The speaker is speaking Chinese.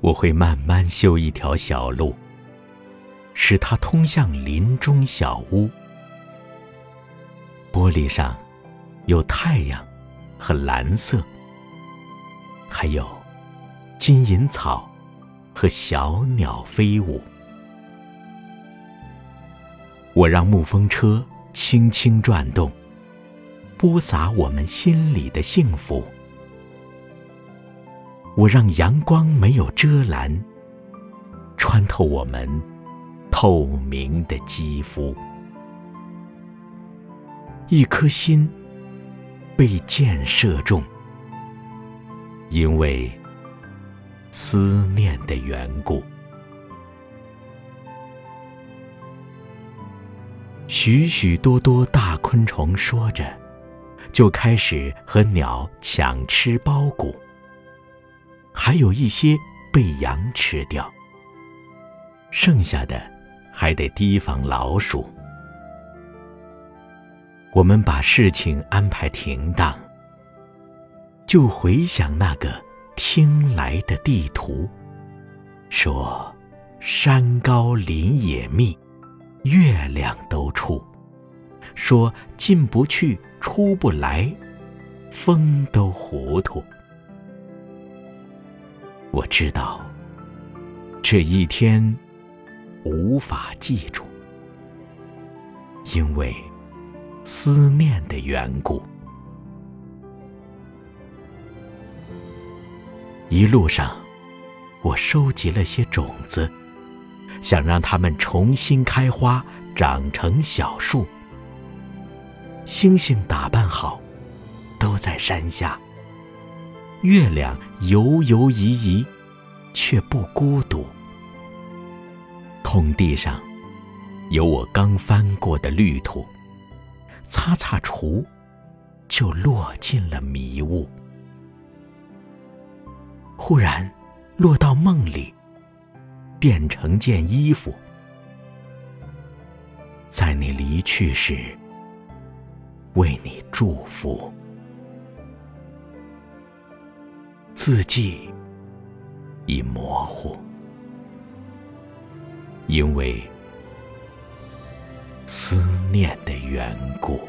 我会慢慢修一条小路，使它通向林中小屋。玻璃上有太阳和蓝色，还有金银草和小鸟飞舞。我让木风车轻轻转动，播撒我们心里的幸福。我让阳光没有遮拦，穿透我们透明的肌肤。一颗心被箭射中，因为思念的缘故。许许多多大昆虫说着，就开始和鸟抢吃苞谷，还有一些被羊吃掉，剩下的还得提防老鼠。我们把事情安排停当，就回想那个听来的地图，说山高林野密，月亮都出；说进不去出不来，风都糊涂。我知道这一天无法记住，因为。思念的缘故，一路上，我收集了些种子，想让它们重新开花，长成小树。星星打扮好，都在山下。月亮犹犹疑疑，却不孤独。空地上，有我刚翻过的绿土。擦擦除，就落进了迷雾。忽然，落到梦里，变成件衣服，在你离去时，为你祝福。字迹已模糊，因为。思念的缘故。